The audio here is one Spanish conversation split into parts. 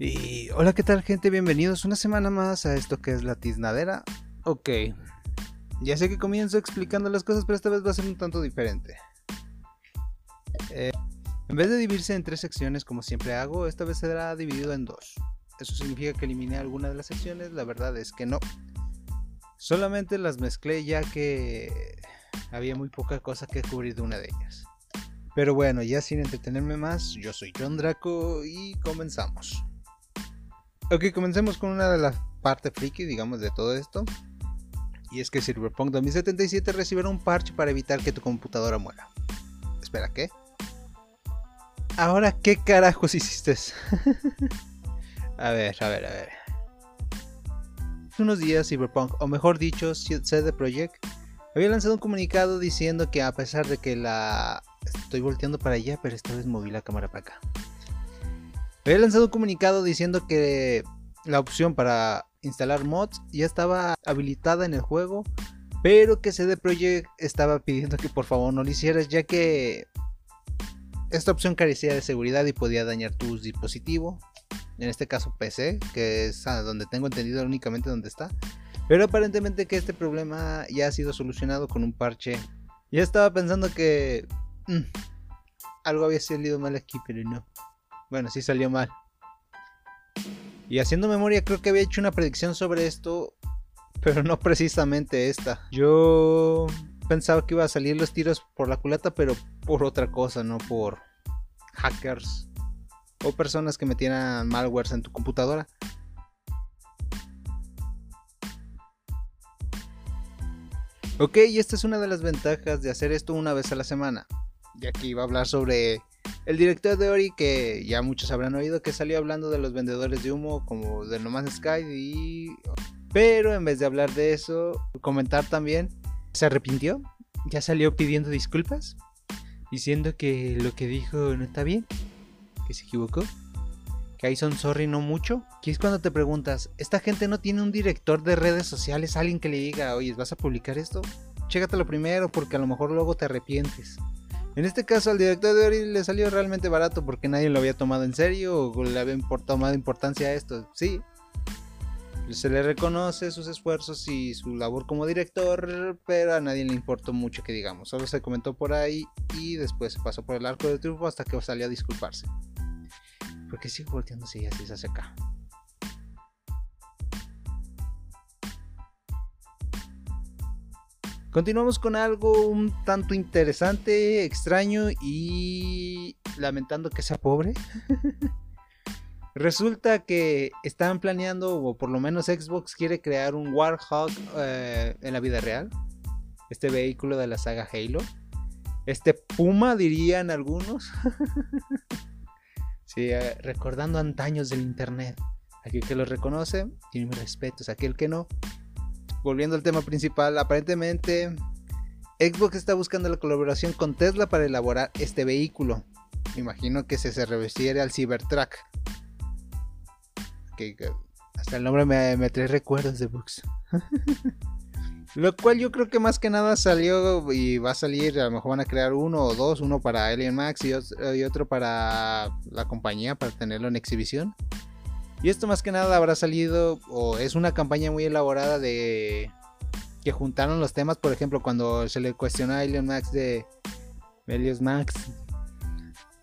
Y hola, ¿qué tal gente? Bienvenidos una semana más a esto que es la tiznadera. Ok, ya sé que comienzo explicando las cosas, pero esta vez va a ser un tanto diferente. Eh, en vez de dividirse en tres secciones como siempre hago, esta vez será dividido en dos. ¿Eso significa que eliminé alguna de las secciones? La verdad es que no. Solamente las mezclé ya que había muy poca cosa que cubrir de una de ellas. Pero bueno, ya sin entretenerme más, yo soy John Draco y comenzamos. Ok, comencemos con una de las partes friki, digamos, de todo esto. Y es que Cyberpunk 2077 recibirá un parche para evitar que tu computadora muera. Espera, ¿qué? Ahora, ¿qué carajos hiciste? a ver, a ver, a ver. Hace unos días Cyberpunk, o mejor dicho, CD Projekt, había lanzado un comunicado diciendo que a pesar de que la... Estoy volteando para allá, pero esta vez moví la cámara para acá. Había lanzado un comunicado diciendo que la opción para instalar mods ya estaba habilitada en el juego, pero que CD Projekt estaba pidiendo que por favor no lo hicieras, ya que esta opción carecía de seguridad y podía dañar tu dispositivo, en este caso PC, que es donde tengo entendido únicamente donde está. Pero aparentemente que este problema ya ha sido solucionado con un parche. Ya estaba pensando que mm, algo había salido mal aquí, pero no. Bueno, sí salió mal. Y haciendo memoria, creo que había hecho una predicción sobre esto, pero no precisamente esta. Yo pensaba que iba a salir los tiros por la culata, pero por otra cosa, no por hackers o personas que metieran malwares en tu computadora. Ok, y esta es una de las ventajas de hacer esto una vez a la semana, ya que iba a hablar sobre el director de Ori, que ya muchos habrán oído, que salió hablando de los vendedores de humo como de No Man's Sky. Y... Pero en vez de hablar de eso, comentar también, se arrepintió. Ya salió pidiendo disculpas, diciendo que lo que dijo no está bien, que se equivocó. Que ahí son sorry no mucho. Que es cuando te preguntas, ¿esta gente no tiene un director de redes sociales? Alguien que le diga, oye, ¿vas a publicar esto? Chégatelo primero porque a lo mejor luego te arrepientes. En este caso al director de Ori le salió realmente barato porque nadie lo había tomado en serio o le había tomado importancia a esto. Sí, se le reconoce sus esfuerzos y su labor como director, pero a nadie le importó mucho que digamos. Solo se comentó por ahí y después se pasó por el arco de triunfo hasta que salió a disculparse. Porque sigue volteándose y así se hace acá. Continuamos con algo un tanto interesante, extraño y lamentando que sea pobre. Resulta que están planeando, o por lo menos Xbox quiere crear un Warhawk eh, en la vida real. Este vehículo de la saga Halo. Este Puma dirían algunos. sí, eh, recordando antaños del internet. Aquel que lo reconoce, tiene mis respetos. Aquel que no, volviendo al tema principal, aparentemente Xbox está buscando la colaboración con Tesla para elaborar este vehículo. Me imagino que se, se refiere al Cybertruck. Que, hasta el nombre me, trae recuerdos de Books. Lo cual yo creo que más que nada salió y va a salir, a lo mejor van a crear uno o dos, uno para Alien Max y otro para la compañía para tenerlo en exhibición. Y esto más que nada habrá salido o es una campaña muy elaborada de que juntaron los temas, por ejemplo, cuando se le cuestionó a Elon Max de Elios Max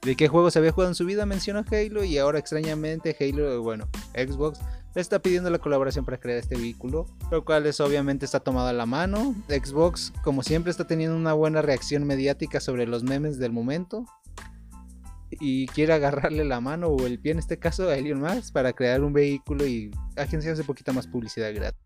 de qué juegos había jugado en su vida, mencionó Halo y ahora extrañamente Halo, bueno, Xbox le está pidiendo la colaboración para crear este vehículo, lo cual es obviamente está tomado a la mano. Xbox, como siempre, está teniendo una buena reacción mediática sobre los memes del momento y quiere agarrarle la mano o el pie en este caso a Elon Musk para crear un vehículo y agenciarse un poquito más publicidad gratis.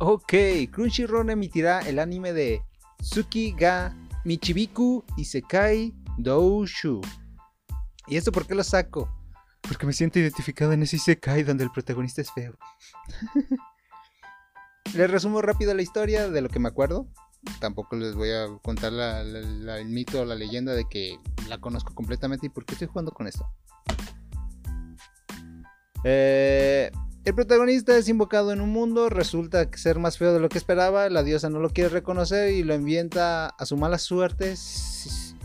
Ok, Crunchyroll emitirá el anime de Tsuki ga Michibiku Isekai Doushu. ¿Y esto por qué lo saco? Porque me siento identificado en ese Isekai donde el protagonista es feo. Les resumo rápido la historia de lo que me acuerdo tampoco les voy a contar el mito o la leyenda de que la conozco completamente y por qué estoy jugando con esto. Eh, El protagonista es invocado en un mundo, resulta ser más feo de lo que esperaba, la diosa no lo quiere reconocer y lo envienta a su mala suerte.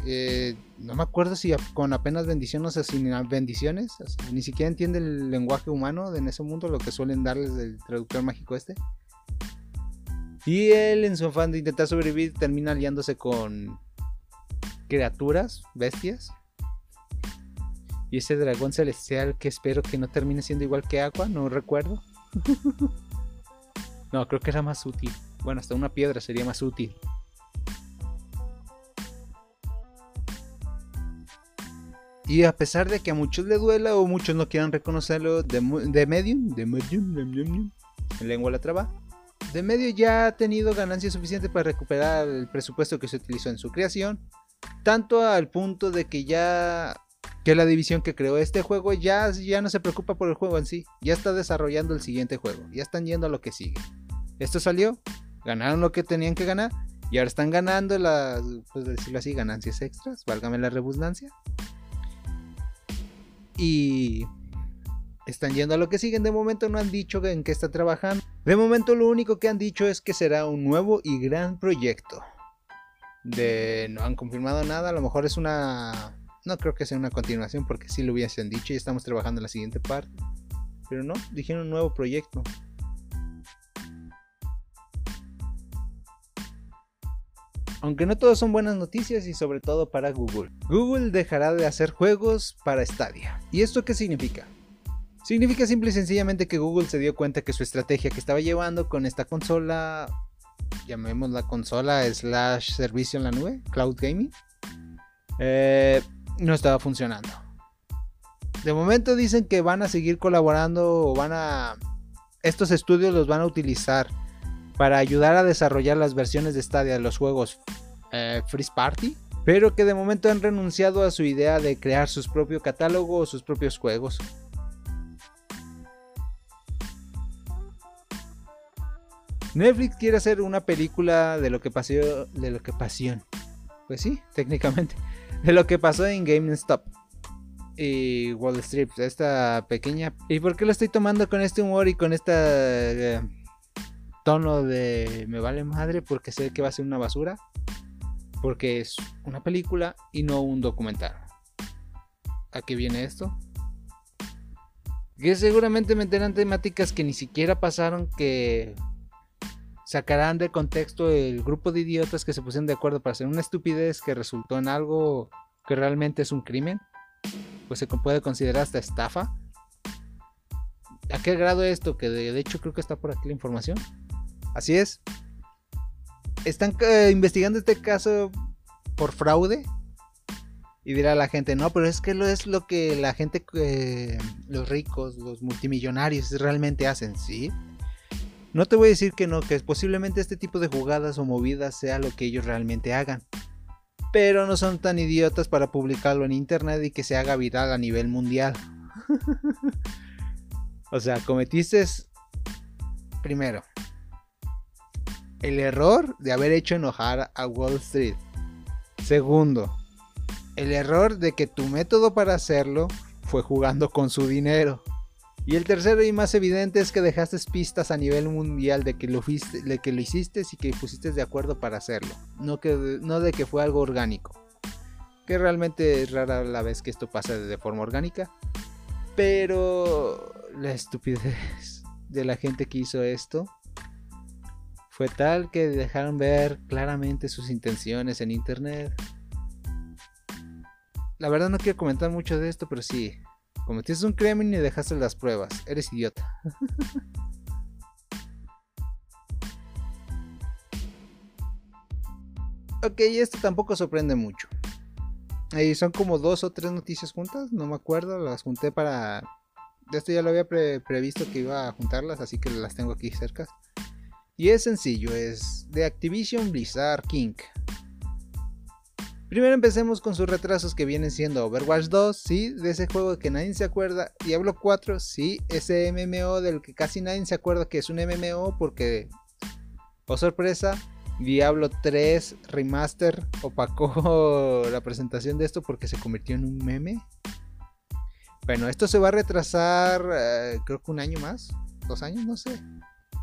Eh, no me acuerdo si con apenas bendiciones o sin bendiciones, ni siquiera entiende el lenguaje humano en ese mundo, lo que suelen darles del traductor mágico este. Y él, en su afán de intentar sobrevivir, termina aliándose con criaturas, bestias, y ese dragón celestial que espero que no termine siendo igual que agua, no recuerdo. no, creo que era más útil. Bueno, hasta una piedra sería más útil. Y a pesar de que a muchos le duela o muchos no quieran reconocerlo de, de Medium, de Medium, de Medium, en lengua la traba, de medio ya ha tenido ganancia suficiente para recuperar el presupuesto que se utilizó en su creación, tanto al punto de que ya que la división que creó este juego ya, ya no se preocupa por el juego en sí, ya está desarrollando el siguiente juego, ya están yendo a lo que sigue. Esto salió, ganaron lo que tenían que ganar y ahora están ganando las, pues decirlo así, ganancias extras, válgame la redundancia. Y están yendo a lo que siguen. De momento no han dicho en qué está trabajando. De momento lo único que han dicho es que será un nuevo y gran proyecto. De no han confirmado nada. A lo mejor es una no creo que sea una continuación porque si lo hubiesen dicho y estamos trabajando en la siguiente parte. Pero no, dijeron un nuevo proyecto. Aunque no todos son buenas noticias y sobre todo para Google. Google dejará de hacer juegos para Stadia. ¿Y esto qué significa? Significa simple y sencillamente que Google se dio cuenta que su estrategia que estaba llevando con esta consola, llamémosla consola slash servicio en la nube, cloud gaming, eh, no estaba funcionando. De momento dicen que van a seguir colaborando o van a... Estos estudios los van a utilizar para ayudar a desarrollar las versiones de Stadia de los juegos eh, Free Party, pero que de momento han renunciado a su idea de crear sus propios catálogos o sus propios juegos. Netflix quiere hacer una película de lo que pasó, de lo que pasión. Pues sí, técnicamente de lo que pasó en GameStop y Wall Street, esta pequeña. ¿Y por qué lo estoy tomando con este humor y con este tono de me vale madre porque sé que va a ser una basura? Porque es una película y no un documental. ¿A qué viene esto? Que seguramente meterán temáticas que ni siquiera pasaron que sacarán de contexto el grupo de idiotas que se pusieron de acuerdo para hacer una estupidez que resultó en algo que realmente es un crimen, pues se puede considerar hasta estafa. ¿A qué grado esto? Que de, hecho creo que está por aquí la información. Así es. Están eh, investigando este caso por fraude. Y dirá la gente, no, pero es que lo es lo que la gente, eh, los ricos, los multimillonarios realmente hacen, ¿sí? No te voy a decir que no, que posiblemente este tipo de jugadas o movidas sea lo que ellos realmente hagan. Pero no son tan idiotas para publicarlo en internet y que se haga viral a nivel mundial. o sea, cometiste primero el error de haber hecho enojar a Wall Street. Segundo, el error de que tu método para hacerlo fue jugando con su dinero. Y el tercero y más evidente es que dejaste pistas a nivel mundial de que lo, de que lo hiciste y que pusiste de acuerdo para hacerlo. No, que, no de que fue algo orgánico. Que realmente es rara la vez que esto pasa de forma orgánica. Pero la estupidez de la gente que hizo esto fue tal que dejaron ver claramente sus intenciones en internet. La verdad no quiero comentar mucho de esto, pero sí, Cometiste un crimen y dejaste las pruebas. Eres idiota. ok, esto tampoco sorprende mucho. Ahí son como dos o tres noticias juntas, no me acuerdo, las junté para... Esto ya lo había previsto que iba a juntarlas, así que las tengo aquí cerca. Y es sencillo, es de Activision Blizzard King. Primero empecemos con sus retrasos que vienen siendo Overwatch 2, sí, de ese juego que nadie se acuerda, Diablo 4, sí, ese MMO del que casi nadie se acuerda que es un MMO porque, oh sorpresa, Diablo 3 Remaster opacó la presentación de esto porque se convirtió en un meme. Bueno, esto se va a retrasar eh, creo que un año más, dos años, no sé.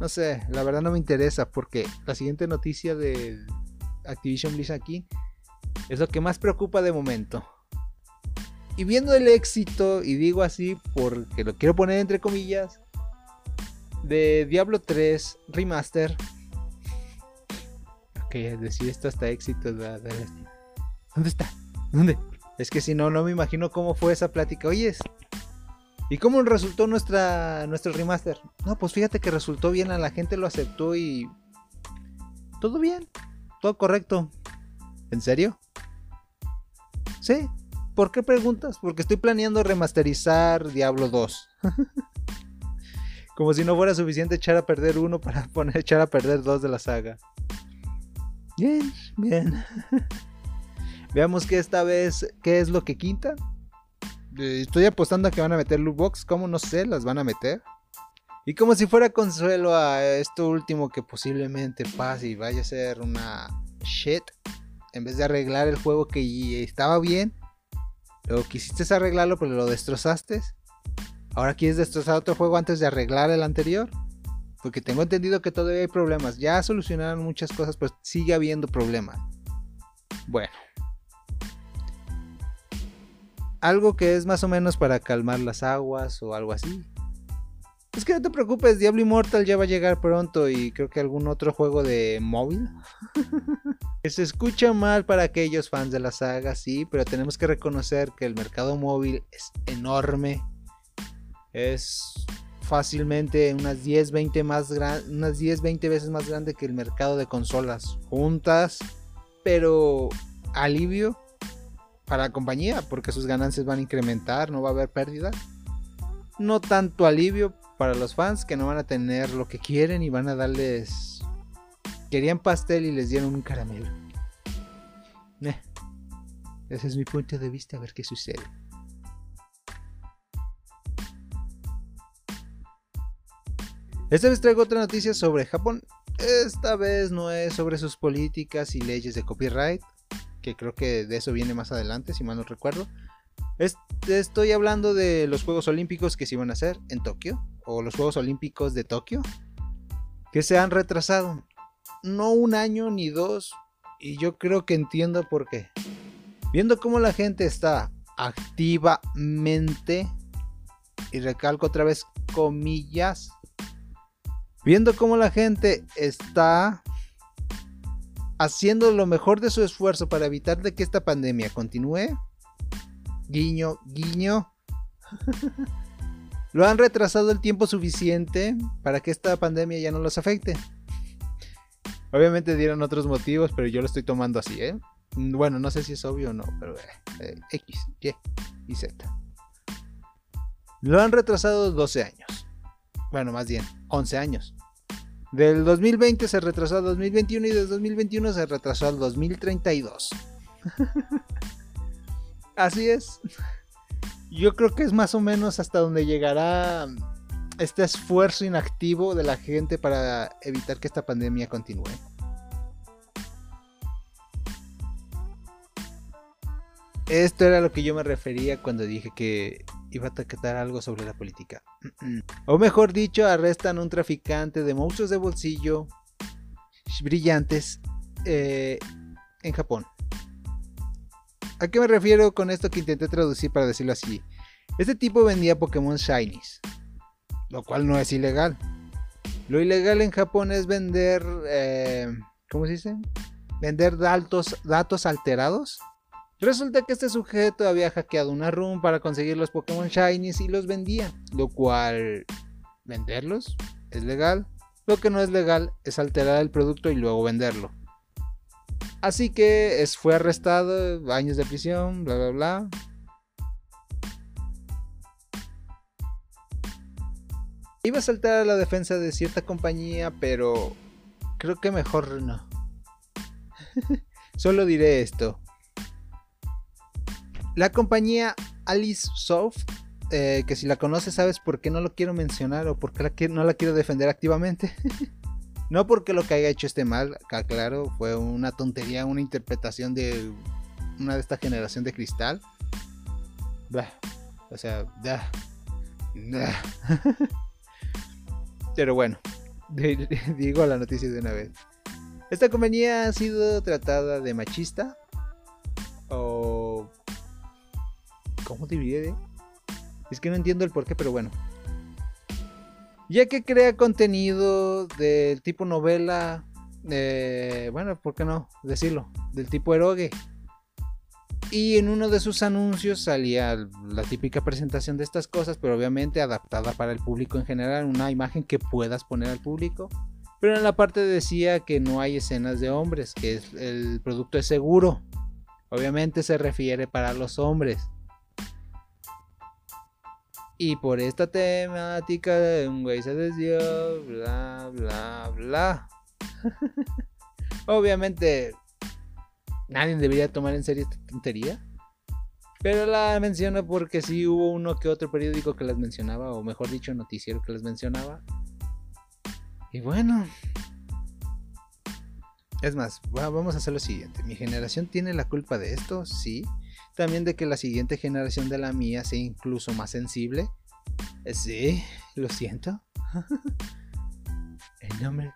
No sé, la verdad no me interesa porque la siguiente noticia de Activision Blizzard aquí es lo que más preocupa de momento. Y viendo el éxito, y digo así porque lo quiero poner entre comillas, de Diablo 3 Remaster. Ok, decir esto hasta éxito. ¿Dónde está? ¿Dónde? Es que si no, no me imagino cómo fue esa plática. Oyes, ¿y cómo resultó nuestra, nuestro remaster? No, pues fíjate que resultó bien, a la gente lo aceptó y... Todo bien, todo correcto. ¿En serio? Sí. ¿Por qué preguntas? Porque estoy planeando remasterizar Diablo 2. Como si no fuera suficiente echar a perder uno para poner echar a perder dos de la saga. Bien, bien. Veamos que esta vez, ¿qué es lo que quinta? Eh, estoy apostando a que van a meter loot box. ¿Cómo no sé? Las van a meter. Y como si fuera consuelo a esto último que posiblemente pase y vaya a ser una shit. En vez de arreglar el juego que estaba bien. Luego quisiste arreglarlo pero lo destrozaste. Ahora quieres destrozar otro juego antes de arreglar el anterior. Porque tengo entendido que todavía hay problemas. Ya solucionaron muchas cosas, pero sigue habiendo problemas. Bueno algo que es más o menos para calmar las aguas o algo así. Es que no te preocupes, Diablo Immortal ya va a llegar pronto y creo que algún otro juego de móvil. se escucha mal para aquellos fans de la saga, sí, pero tenemos que reconocer que el mercado móvil es enorme. Es fácilmente unas 10, 20 más unas 10, 20 veces más grande que el mercado de consolas juntas, pero alivio para la compañía porque sus ganancias van a incrementar, no va a haber pérdida. No tanto alivio para los fans que no van a tener lo que quieren y van a darles... Querían pastel y les dieron un caramelo. Ese es mi punto de vista, a ver qué sucede. Esta vez traigo otra noticia sobre Japón. Esta vez no es sobre sus políticas y leyes de copyright, que creo que de eso viene más adelante, si mal no recuerdo. estoy hablando de los Juegos Olímpicos que se iban a hacer en Tokio, o los Juegos Olímpicos de Tokio, que se han retrasado. No un año ni dos, y yo creo que entiendo por qué. Viendo cómo la gente está activamente, y recalco otra vez comillas, viendo cómo la gente está haciendo lo mejor de su esfuerzo para evitar de que esta pandemia continúe. Guiño, guiño. lo han retrasado el tiempo suficiente para que esta pandemia ya no los afecte. Obviamente dieron otros motivos, pero yo lo estoy tomando así, ¿eh? Bueno, no sé si es obvio o no, pero eh, eh, X, Y y Z. Lo han retrasado 12 años. Bueno, más bien, 11 años. Del 2020 se retrasó al 2021 y del 2021 se retrasó al 2032. Así es. Yo creo que es más o menos hasta donde llegará este esfuerzo inactivo de la gente para evitar que esta pandemia continúe. Esto era lo que yo me refería cuando dije que iba a tratar algo sobre la política. o mejor dicho, arrestan a un traficante de monstruos de bolsillo brillantes eh, en Japón. ¿A qué me refiero con esto que intenté traducir para decirlo así? Este tipo vendía Pokémon Shinies, lo cual no es ilegal. Lo ilegal en Japón es vender, eh, ¿cómo se dice? Vender datos, datos alterados Resulta que este sujeto había hackeado una room para conseguir los Pokémon Shinies y los vendía, lo cual venderlos es legal. Lo que no es legal es alterar el producto y luego venderlo. Así que fue arrestado, años de prisión, bla bla bla. Iba a saltar a la defensa de cierta compañía, pero creo que mejor no. Solo diré esto. La compañía Alice Soft, eh, que si la conoces sabes por qué no lo quiero mencionar o por qué no la quiero defender activamente. no porque lo que haya hecho esté mal, claro, fue una tontería, una interpretación de una de esta generación de cristal. o sea, Pero bueno, digo la noticia de una vez. Esta compañía ha sido tratada de machista o... ¿Cómo diría? Es que no entiendo el porqué, pero bueno. Ya que crea contenido del tipo novela, eh, bueno, ¿por qué no decirlo? Del tipo eroge. Y en uno de sus anuncios salía la típica presentación de estas cosas, pero obviamente adaptada para el público en general, una imagen que puedas poner al público. Pero en la parte decía que no hay escenas de hombres, que el producto es seguro. Obviamente se refiere para los hombres. Y por esta temática un güey se desvió, bla, bla, bla. Obviamente nadie debería tomar en serio esta tontería. Pero la menciono porque sí hubo uno que otro periódico que las mencionaba, o mejor dicho, noticiero que las mencionaba. Y bueno. Es más, vamos a hacer lo siguiente. Mi generación tiene la culpa de esto, sí. También de que la siguiente generación de la mía sea incluso más sensible. Sí, lo siento. el nombre.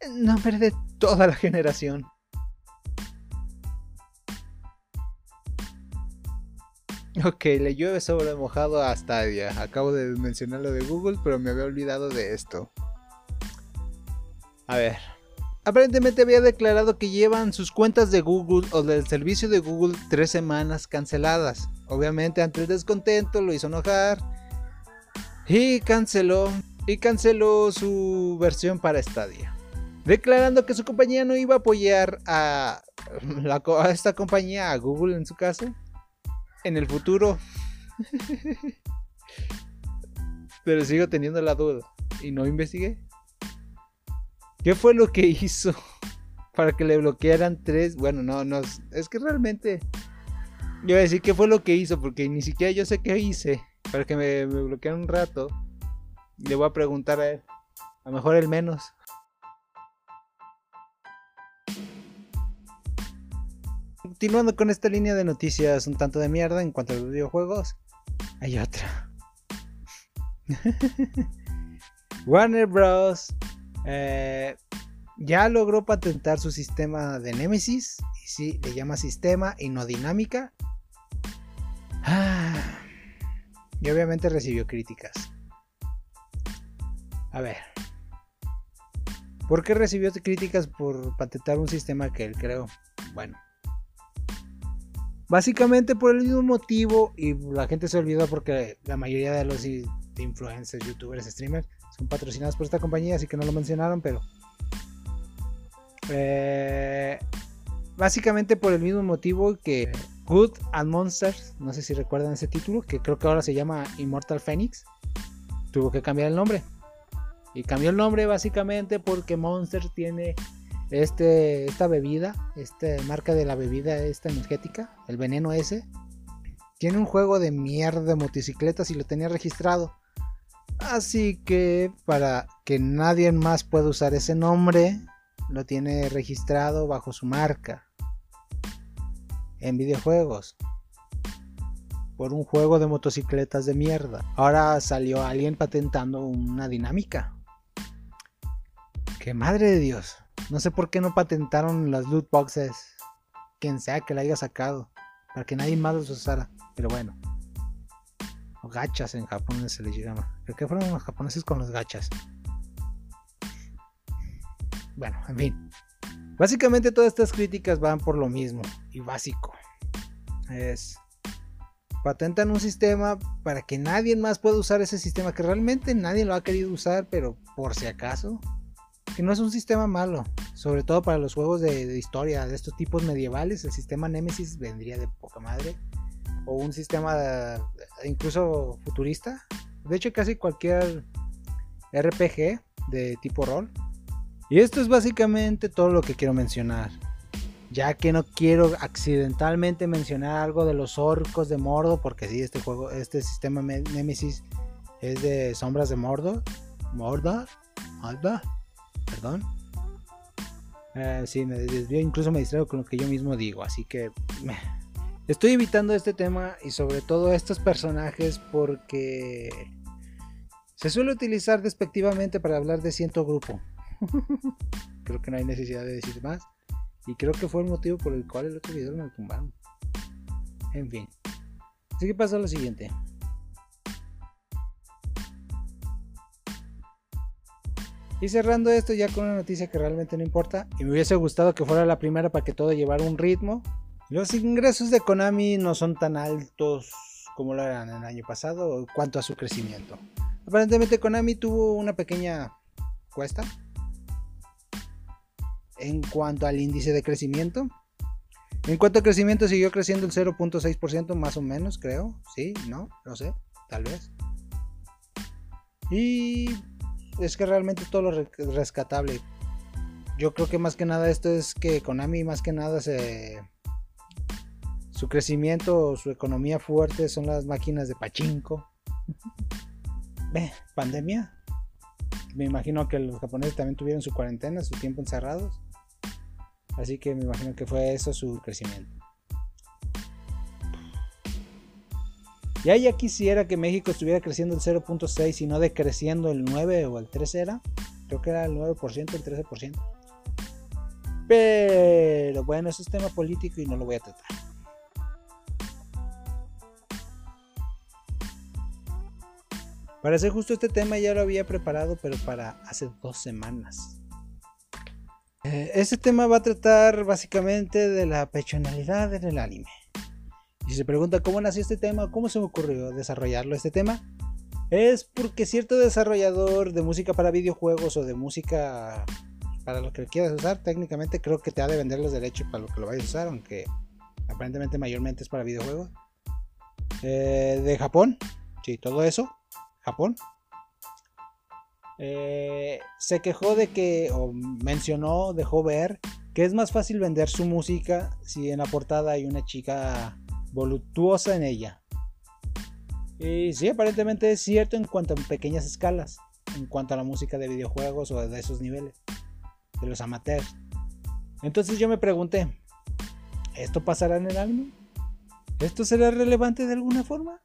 El nombre de toda la generación. Ok, le llueve sobre mojado a Stadia. Acabo de mencionar lo de Google, pero me había olvidado de esto. A ver. Aparentemente había declarado que llevan sus cuentas de Google o del servicio de Google tres semanas canceladas. Obviamente ante el descontento lo hizo enojar y canceló y canceló su versión para Stadia, declarando que su compañía no iba a apoyar a, a esta compañía, a Google en su caso, en el futuro. Pero sigo teniendo la duda y no investigué. ¿Qué fue lo que hizo para que le bloquearan tres? Bueno, no, no, es que realmente... Yo voy a decir qué fue lo que hizo, porque ni siquiera yo sé qué hice para que me, bloquearan un rato. Le voy a preguntar a él. A lo mejor el menos. Continuando con esta línea de noticias un tanto de mierda en cuanto a los videojuegos, hay otra. Warner Bros. Eh, ya logró patentar su sistema de Nemesis. Y sí, le llama sistema y no dinámica. Ah, y obviamente recibió críticas. A ver. ¿Por qué recibió críticas por patentar un sistema que él creó? Bueno. Básicamente por el mismo motivo, y la gente se olvidó porque la mayoría de los influencers, youtubers, streamers son patrocinados por esta compañía, así que no lo mencionaron, pero... Eh, básicamente por el mismo motivo que Good and Monsters, no sé si recuerdan ese título, que creo que ahora se llama Immortal Phoenix, tuvo que cambiar el nombre. Y cambió el nombre básicamente porque Monster tiene este, esta bebida, esta marca de la bebida esta energética, el veneno ese. Tiene un juego de mierda de motocicletas y lo tenía registrado. Así que para que nadie más pueda usar ese nombre, lo tiene registrado bajo su marca. En videojuegos. Por un juego de motocicletas de mierda. Ahora salió alguien patentando una dinámica. Que madre de Dios. No sé por qué no patentaron las loot boxes. Quien sea que la haya sacado. Para que nadie más los usara. Pero bueno o gachas en Japón se les llama. Creo que fueron los japoneses con los gachas. Bueno, en fin. Básicamente todas estas críticas van por lo mismo y básico. Es patentan un sistema para que nadie más pueda usar ese sistema que realmente nadie lo ha querido usar, pero por si acaso, que no es un sistema malo, sobre todo para los juegos de, historia de estos tipos medievales, el sistema Nemesis vendría de poca madre o un sistema incluso futurista. De hecho, casi cualquier RPG de tipo rol. Y esto es básicamente todo lo que quiero mencionar. Ya que no quiero accidentalmente mencionar algo de los orcos de Mordo, porque sí, este juego, este sistema Nemesis es de sombras de Mordo. Mordor, Mordor, perdón. Eh, sí, me desvío, incluso me distraigo con lo que yo mismo digo, así que Estoy evitando este tema y sobre todo estos personajes porque Se suele utilizar despectivamente para hablar de cierto grupo. creo que no hay necesidad de decir más. Y creo que fue el motivo por el cual el otro video me tumbaron. En fin. Así que pasa lo siguiente. Y cerrando esto ya con una noticia que realmente no importa. Y me hubiese gustado que fuera la primera para que todo llevara un ritmo. Los ingresos de Konami no son tan altos como lo eran el año pasado en cuanto a su crecimiento. Aparentemente Konami tuvo una pequeña cuesta en cuanto al índice de crecimiento. En cuanto a crecimiento siguió creciendo el 0.6% más o menos, creo. Sí, no, no sé, tal vez. Y es que realmente todo lo rescatable. Yo creo que más que nada esto es que Konami más que nada se su crecimiento, su economía fuerte son las máquinas de pachinko. Ve, pandemia. Me imagino que los japoneses también tuvieron su cuarentena, su tiempo encerrados. Así que me imagino que fue eso su crecimiento. Ya ya quisiera que México estuviera creciendo el 0.6 y no decreciendo el 9 o el 3 era. Creo que era el 9%, el 13%. Pero bueno, eso es tema político y no lo voy a tratar. Para hacer justo este tema ya lo había preparado, pero para hace dos semanas. Eh, este tema va a tratar básicamente de la pechonalidad en el anime. Y se pregunta cómo nació este tema, cómo se me ocurrió desarrollarlo este tema, es porque cierto desarrollador de música para videojuegos o de música para lo que quieras usar, técnicamente creo que te ha de vender los derechos para lo que lo vayas a usar, aunque aparentemente mayormente es para videojuegos. Eh, de Japón, sí, todo eso, Japón. Eh, se quejó de que, o mencionó, dejó ver, que es más fácil vender su música si en la portada hay una chica voluptuosa en ella. Y sí, aparentemente es cierto en cuanto a pequeñas escalas, en cuanto a la música de videojuegos o de esos niveles, de los amateurs. Entonces yo me pregunté, ¿esto pasará en el álbum? ¿Esto será relevante de alguna forma?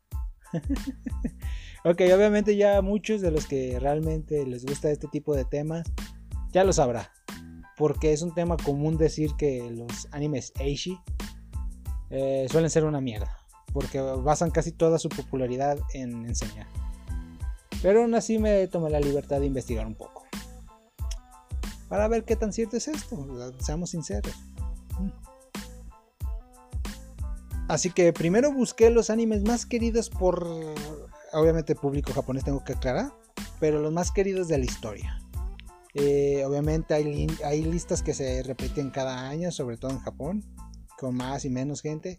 ok, obviamente ya muchos de los que realmente les gusta este tipo de temas ya lo sabrá. Porque es un tema común decir que los animes Eishi eh, suelen ser una mierda, porque basan casi toda su popularidad en enseñar. Pero aún así me tomé la libertad de investigar un poco. Para ver qué tan cierto es esto, seamos sinceros. Mm. Así que primero busqué los animes más queridos por, obviamente público japonés tengo que aclarar, pero los más queridos de la historia. Eh, obviamente hay, hay listas que se repiten cada año, sobre todo en Japón con más y menos gente.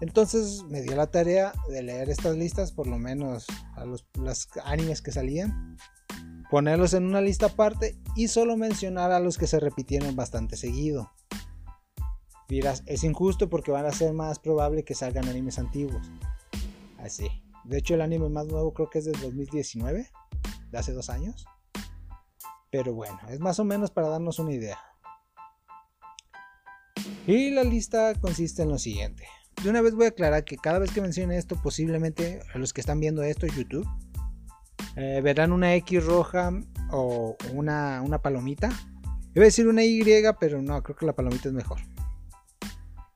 Entonces me dio la tarea de leer estas listas, por lo menos a los, animes que salían, ponerlos en una lista aparte y solo mencionar a los que se repitieron bastante seguido. Dirás, es injusto porque van a ser más probable que salgan animes antiguos. Así. De hecho, el anime más nuevo creo que es del 2019, de hace dos años. Pero bueno, es más o menos para darnos una idea. Y la lista consiste en lo siguiente. De una vez voy a aclarar que cada vez que mencione esto, posiblemente a los que están viendo esto en YouTube, eh, verán una X roja o una, una palomita. Iba a decir una Y, pero no, creo que la palomita es mejor.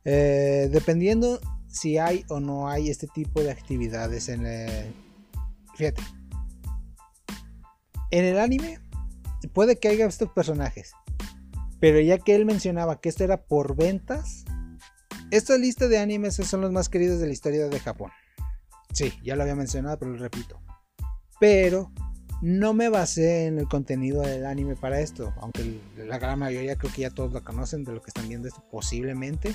Eh, dependiendo si hay o no hay este tipo de actividades en el... Fíjate. En el anime puede que haya estos personajes, pero ya que él mencionaba que esto era por ventas, esta lista de animes son los más queridos de la historia de Japón. Sí, ya lo había mencionado, pero lo repito. Pero no me basé en el contenido del anime para esto, aunque la gran mayoría creo que ya todos lo conocen de lo que están viendo esto posiblemente,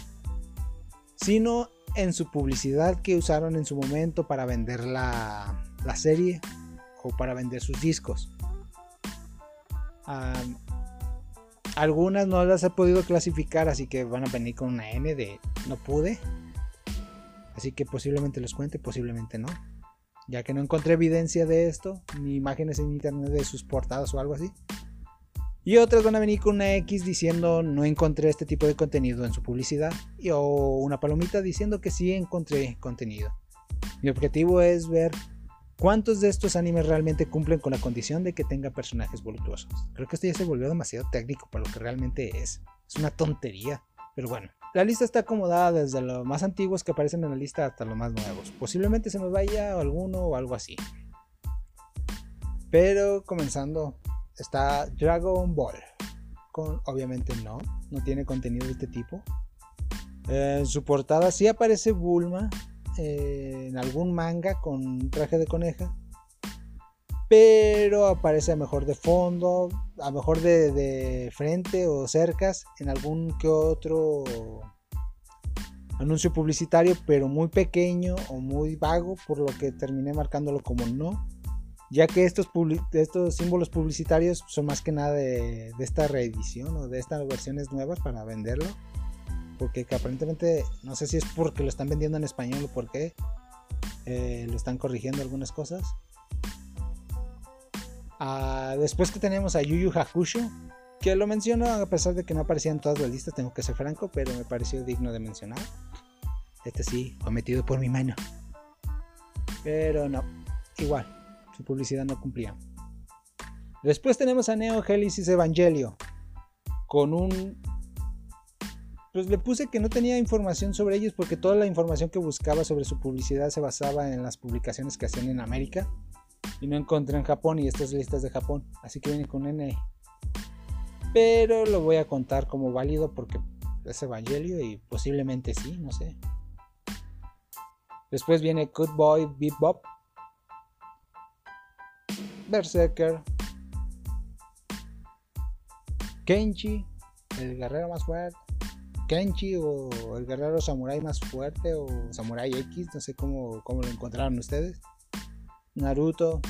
sino en su publicidad que usaron en su momento para vender la, serie o para vender sus discos. Algunas no las he podido clasificar, así que van a venir con una N de no pude. Así que posiblemente los cuente, posiblemente no. Ya que no encontré evidencia de esto, ni imágenes en internet de sus portadas o algo así. Y otras van a venir con una X diciendo no encontré este tipo de contenido en su publicidad. Y, o una palomita diciendo que sí encontré contenido. Mi objetivo es ver ¿Cuántos de estos animes realmente cumplen con la condición de que tenga personajes voluptuosos? Creo que esto ya se volvió demasiado técnico para lo que realmente es. Es una tontería. Pero bueno, la lista está acomodada desde los más antiguos que aparecen en la lista hasta los más nuevos. Posiblemente se nos vaya alguno o algo así. Pero comenzando, está Dragon Ball. Con, obviamente no, no tiene contenido de este tipo. en su portada sí aparece Bulma eh, en algún manga con traje de coneja. Pero aparece a mejor de fondo, a mejor de, de frente o cercas en algún que otro anuncio publicitario, pero muy pequeño o muy vago, por lo que terminé marcándolo como no, ya que estos, estos símbolos publicitarios son más que nada de, esta reedición o de estas versiones nuevas para venderlo, porque aparentemente no sé si es porque lo están vendiendo en español o por qué eh, lo están corrigiendo algunas cosas. Ah, después que tenemos a Yu Yu Hakusho, que lo menciono a pesar de que no aparecía en todas las listas, tengo que ser franco, pero me pareció digno de mencionar. Este sí, fue metido por mi mano. Pero no, igual, su publicidad no cumplía. Después tenemos a Neo Genesis Evangelio, con un... Pues le puse que no tenía información sobre ellos porque toda la información que buscaba sobre su publicidad se basaba en las publicaciones que hacían en América y no encontré en Japón y estas listas de Japón, así que viene con N. Pero lo voy a contar como válido porque es Evangelio y posiblemente sí, no sé. Después viene Good Boy Bebop, Berserker, Kenchi, el guerrero más fuerte, Kenchi o el guerrero samurai más fuerte o samurai X, no sé cómo, cómo lo encontraron ustedes. Naruto,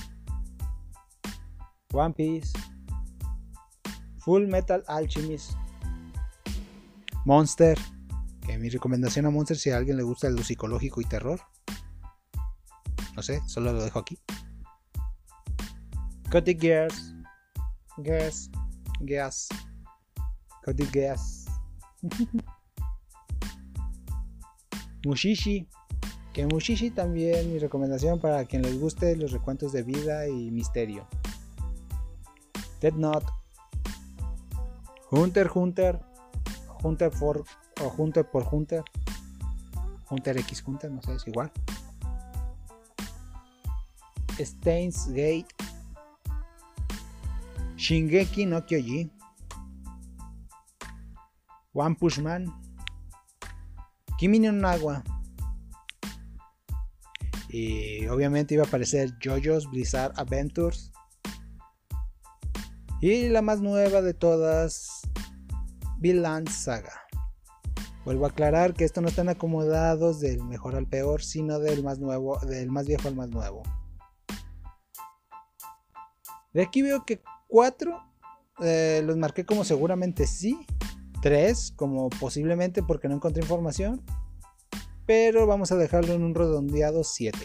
One Piece, Full Metal Alchemist. Monster. Que mi recomendación a Monster si a alguien le gusta lo psicológico y terror. No sé, solo lo dejo aquí. Cody Gears. Gas. Gas. Cody Gas. Mushishi. Que Mushishi también mi recomendación para quien les guste los recuentos de vida y misterio. Dead Note. Hunter Hunter, Hunter for o Hunter por Hunter, Hunter X Hunter, no sé, es igual. Stains Gate, Shingeki no Kyoji, One Push Man, Kimi no Nawa. Y obviamente iba a aparecer JoJo's Blizzard Adventures. Y la más nueva de todas, Vinland Saga. Vuelvo a aclarar que esto no están acomodados del mejor al peor, sino del más nuevo, del más viejo al más nuevo. De aquí veo que 4 eh, los marqué como seguramente sí, 3 como posiblemente porque no encontré información, pero vamos a dejarlo en un redondeado 7.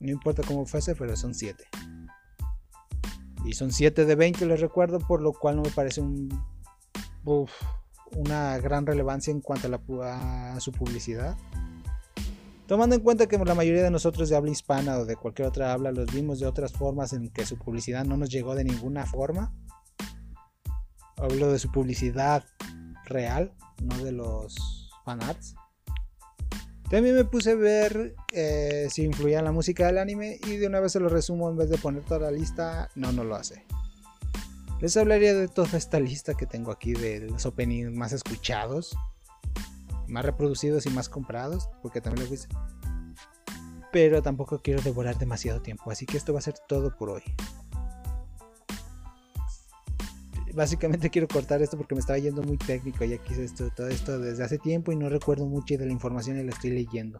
No importa cómo fuese, pero son 7. Y son 7 de 20, les recuerdo, por lo cual no me parece un una gran relevancia en cuanto a, su publicidad. Tomando en cuenta que la mayoría de nosotros de habla hispana o de cualquier otra habla los vimos de otras formas en que su publicidad no nos llegó de ninguna forma. Hablo de su publicidad real, no de los fanarts. También me puse a ver eh, si influía en la música del anime y de una vez se lo resumo en vez de poner toda la lista, no, no lo hace. Les hablaría de toda esta lista que tengo aquí de los openings más escuchados, más reproducidos y más comprados, porque también lo hice. Pero tampoco quiero devorar demasiado tiempo, así que esto va a ser todo por hoy. Básicamente quiero cortar esto porque me estaba yendo muy técnico, ya quise esto, todo esto desde hace tiempo y no recuerdo mucho de la información y la estoy leyendo.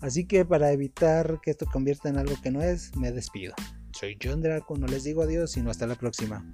Así que para evitar que esto convierta en algo que no es, me despido. Soy John Draco, no les digo adiós, sino hasta la próxima.